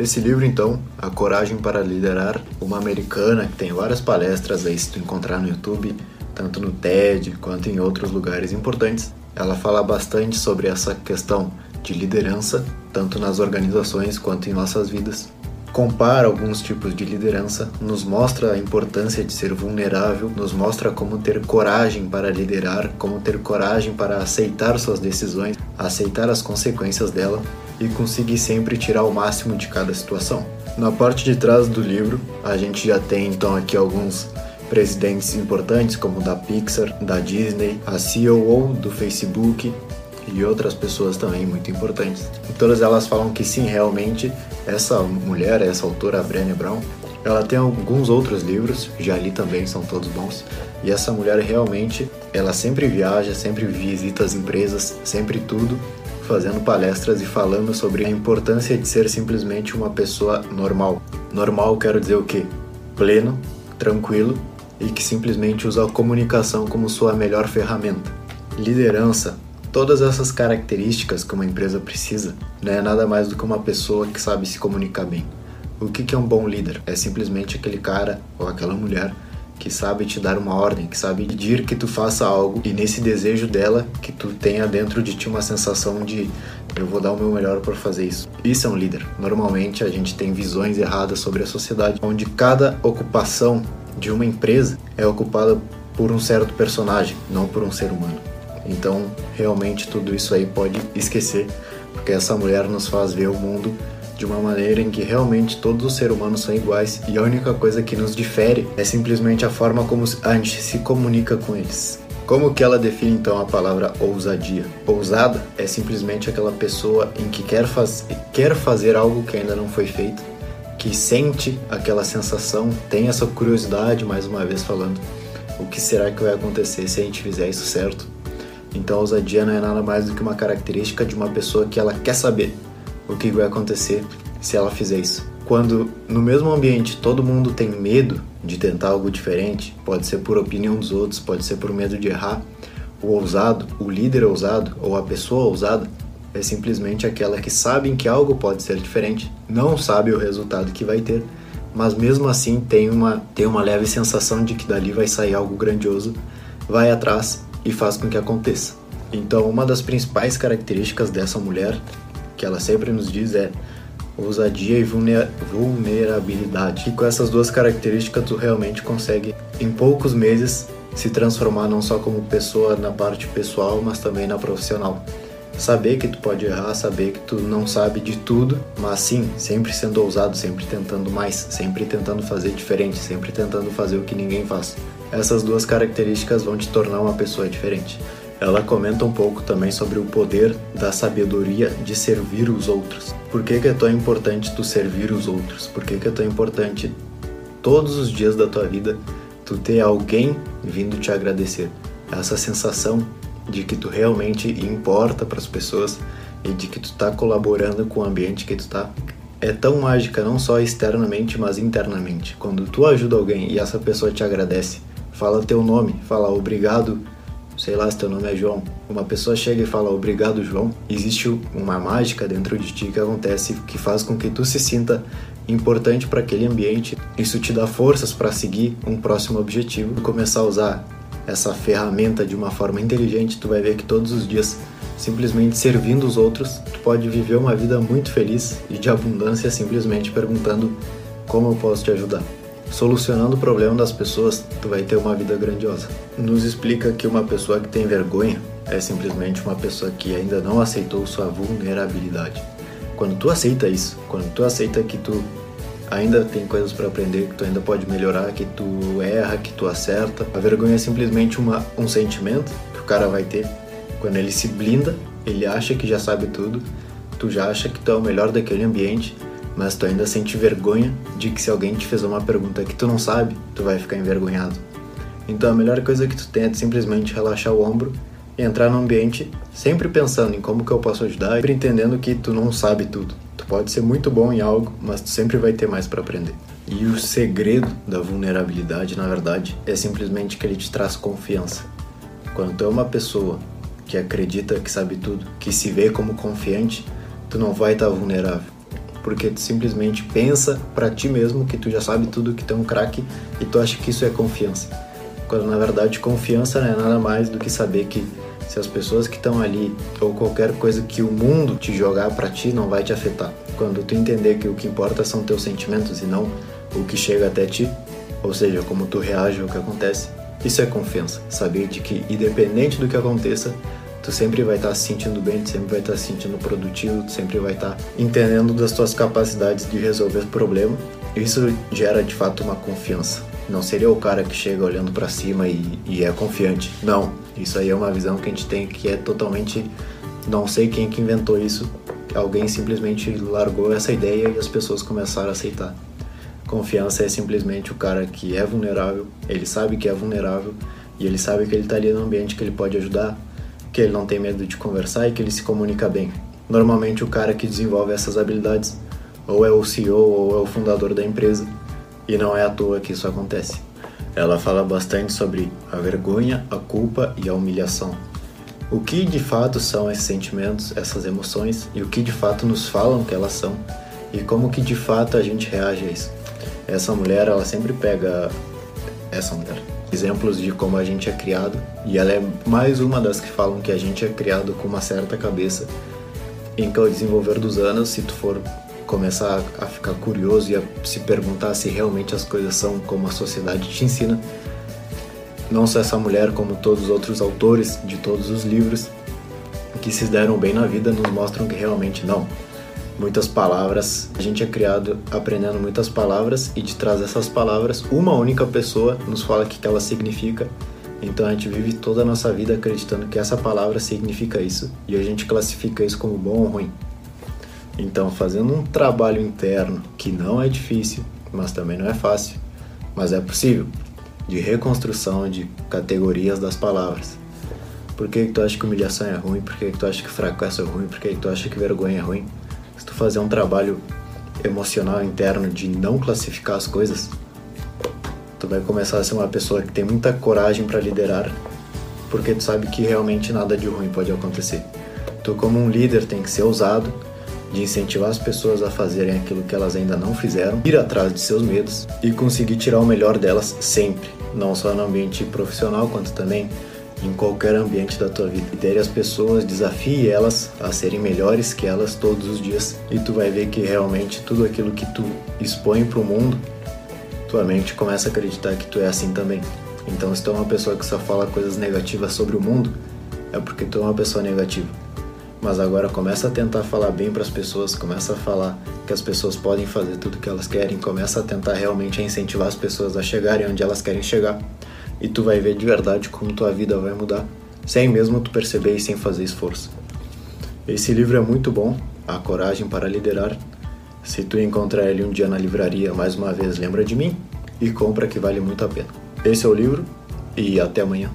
Esse livro, então, A Coragem para Liderar, uma americana que tem várias palestras aí, se tu encontrar no YouTube, tanto no TED quanto em outros lugares importantes, ela fala bastante sobre essa questão de liderança, tanto nas organizações quanto em nossas vidas. Compara alguns tipos de liderança, nos mostra a importância de ser vulnerável, nos mostra como ter coragem para liderar, como ter coragem para aceitar suas decisões, aceitar as consequências dela e conseguir sempre tirar o máximo de cada situação. Na parte de trás do livro, a gente já tem então aqui alguns presidentes importantes como da Pixar, da Disney, a CEO do Facebook e outras pessoas também muito importantes. E todas elas falam que sim, realmente essa mulher, essa autora, a Brené Brown, ela tem alguns outros livros, já li também, são todos bons. E essa mulher realmente, ela sempre viaja, sempre visita as empresas, sempre tudo, fazendo palestras e falando sobre a importância de ser simplesmente uma pessoa normal. Normal quero dizer o quê? Pleno, tranquilo e que simplesmente usa a comunicação como sua melhor ferramenta. Liderança, todas essas características que uma empresa precisa, não é nada mais do que uma pessoa que sabe se comunicar bem. O que é um bom líder? É simplesmente aquele cara ou aquela mulher que sabe te dar uma ordem, que sabe pedir que tu faça algo e nesse desejo dela que tu tenha dentro de ti uma sensação de eu vou dar o meu melhor para fazer isso. Isso é um líder. Normalmente a gente tem visões erradas sobre a sociedade, onde cada ocupação de uma empresa é ocupada por um certo personagem, não por um ser humano. Então, realmente tudo isso aí pode esquecer, porque essa mulher nos faz ver o mundo de uma maneira em que realmente todos os seres humanos são iguais e a única coisa que nos difere é simplesmente a forma como a gente se comunica com eles. Como que ela define então a palavra ousadia? Ousada é simplesmente aquela pessoa em que quer, faz, quer fazer algo que ainda não foi feito, que sente aquela sensação, tem essa curiosidade, mais uma vez falando, o que será que vai acontecer se a gente fizer isso certo? Então, ousadia não é nada mais do que uma característica de uma pessoa que ela quer saber, o que vai acontecer se ela fizer isso. Quando no mesmo ambiente todo mundo tem medo de tentar algo diferente, pode ser por opinião dos outros, pode ser por medo de errar, o ousado, o líder ousado ou a pessoa ousada é simplesmente aquela que sabe que algo pode ser diferente, não sabe o resultado que vai ter, mas mesmo assim tem uma, tem uma leve sensação de que dali vai sair algo grandioso, vai atrás e faz com que aconteça. Então, uma das principais características dessa mulher que ela sempre nos diz é ousadia e vulnerabilidade. E com essas duas características tu realmente consegue em poucos meses se transformar não só como pessoa na parte pessoal, mas também na profissional. Saber que tu pode errar, saber que tu não sabe de tudo, mas sim, sempre sendo ousado, sempre tentando mais, sempre tentando fazer diferente, sempre tentando fazer o que ninguém faz. Essas duas características vão te tornar uma pessoa diferente. Ela comenta um pouco também sobre o poder da sabedoria de servir os outros. Por que, que é tão importante tu servir os outros? Por que, que é tão importante todos os dias da tua vida tu ter alguém vindo te agradecer? Essa sensação de que tu realmente importa para as pessoas e de que tu está colaborando com o ambiente que tu está é tão mágica não só externamente, mas internamente. Quando tu ajuda alguém e essa pessoa te agradece, fala teu nome, fala obrigado sei lá se teu nome é João, uma pessoa chega e fala obrigado João, existe uma mágica dentro de ti que acontece que faz com que tu se sinta importante para aquele ambiente. Isso te dá forças para seguir um próximo objetivo. Começar a usar essa ferramenta de uma forma inteligente, tu vai ver que todos os dias, simplesmente servindo os outros, tu pode viver uma vida muito feliz e de abundância simplesmente perguntando como eu posso te ajudar solucionando o problema das pessoas, tu vai ter uma vida grandiosa. Nos explica que uma pessoa que tem vergonha é simplesmente uma pessoa que ainda não aceitou sua vulnerabilidade. Quando tu aceita isso, quando tu aceita que tu ainda tem coisas para aprender, que tu ainda pode melhorar, que tu erra, que tu acerta, a vergonha é simplesmente uma, um sentimento que o cara vai ter quando ele se blinda, ele acha que já sabe tudo, tu já acha que tu é o melhor daquele ambiente mas tu ainda sente vergonha de que se alguém te fez uma pergunta que tu não sabe, tu vai ficar envergonhado. Então a melhor coisa que tu tem é simplesmente relaxar o ombro e entrar no ambiente sempre pensando em como que eu posso ajudar, sempre entendendo que tu não sabe tudo. Tu pode ser muito bom em algo, mas tu sempre vai ter mais para aprender. E o segredo da vulnerabilidade, na verdade, é simplesmente que ele te traz confiança. Quando tu é uma pessoa que acredita que sabe tudo, que se vê como confiante, tu não vai estar vulnerável porque tu simplesmente pensa para ti mesmo que tu já sabe tudo, que tu é um craque e tu acha que isso é confiança. Quando na verdade confiança não é nada mais do que saber que se as pessoas que estão ali ou qualquer coisa que o mundo te jogar para ti não vai te afetar. Quando tu entender que o que importa são teus sentimentos e não o que chega até ti, ou seja, como tu reage ao que acontece, isso é confiança. Saber de que independente do que aconteça, tu sempre vai estar tá se sentindo bem, tu sempre vai estar tá se sentindo produtivo, tu sempre vai estar tá entendendo das tuas capacidades de resolver o problema. Isso gera de fato uma confiança. Não seria o cara que chega olhando para cima e, e, é confiante. Não, isso aí é uma visão que a gente tem que é totalmente. Não sei quem que inventou isso. Alguém simplesmente largou essa ideia e as pessoas começaram a aceitar. Confiança é simplesmente o cara que é vulnerável, ele sabe que é vulnerável e ele sabe que ele está ali no ambiente que ele pode ajudar, que ele não tem medo de conversar e que ele se comunica bem. Normalmente o cara que desenvolve essas habilidades ou é o CEO ou é o fundador da empresa e não é à toa que isso acontece. Ela fala bastante sobre a vergonha, a culpa e a humilhação. O que de fato são esses sentimentos, essas emoções e o que de fato nos falam que elas são e como que de fato a gente reage a isso. Essa mulher, ela sempre pega essa mulher exemplos de como a gente é criado e ela é mais uma das que falam que a gente é criado com uma certa cabeça. Em que ao desenvolver dos anos, se tu for começar a ficar curioso e a se perguntar se realmente as coisas são como a sociedade te ensina, não só essa mulher, como todos os outros autores de todos os livros que se deram bem na vida nos mostram que realmente não muitas palavras. A gente é criado aprendendo muitas palavras e de trás dessas palavras, uma única pessoa nos fala o que ela significa. Então a gente vive toda a nossa vida acreditando que essa palavra significa isso e a gente classifica isso como bom ou ruim. Então, fazendo um trabalho interno que não é difícil, mas também não é fácil, mas é possível, de reconstrução de categorias das palavras. Por que, que tu acha que humilhação é ruim? Por que, que tu acha que fracasso é ruim? Por que, que tu acha que vergonha é ruim? Se tu fazer um trabalho emocional interno de não classificar as coisas, tu vai começar a ser uma pessoa que tem muita coragem para liderar, porque tu sabe que realmente nada de ruim pode acontecer. Tu como um líder tem que ser ousado de incentivar as pessoas a fazerem aquilo que elas ainda não fizeram, ir atrás de seus medos e conseguir tirar o melhor delas sempre, não só no ambiente profissional quanto também em qualquer ambiente da tua vida. Lidere as pessoas, desafie elas a serem melhores que elas todos os dias e tu vai ver que realmente tudo aquilo que tu expõe para o mundo, tua mente começa a acreditar que tu é assim também. Então, se tu é uma pessoa que só fala coisas negativas sobre o mundo, é porque tu é uma pessoa negativa. Mas agora começa a tentar falar bem para as pessoas, começa a falar que as pessoas podem fazer tudo o que elas querem, começa a tentar realmente incentivar as pessoas a chegarem onde elas querem chegar e tu vai ver de verdade como tua vida vai mudar, sem mesmo tu perceber e sem fazer esforço. Esse livro é muito bom, A Coragem para Liderar. Se tu encontrar ele um dia na livraria, mais uma vez lembra de mim e compra que vale muito a pena. Esse é o livro e até amanhã.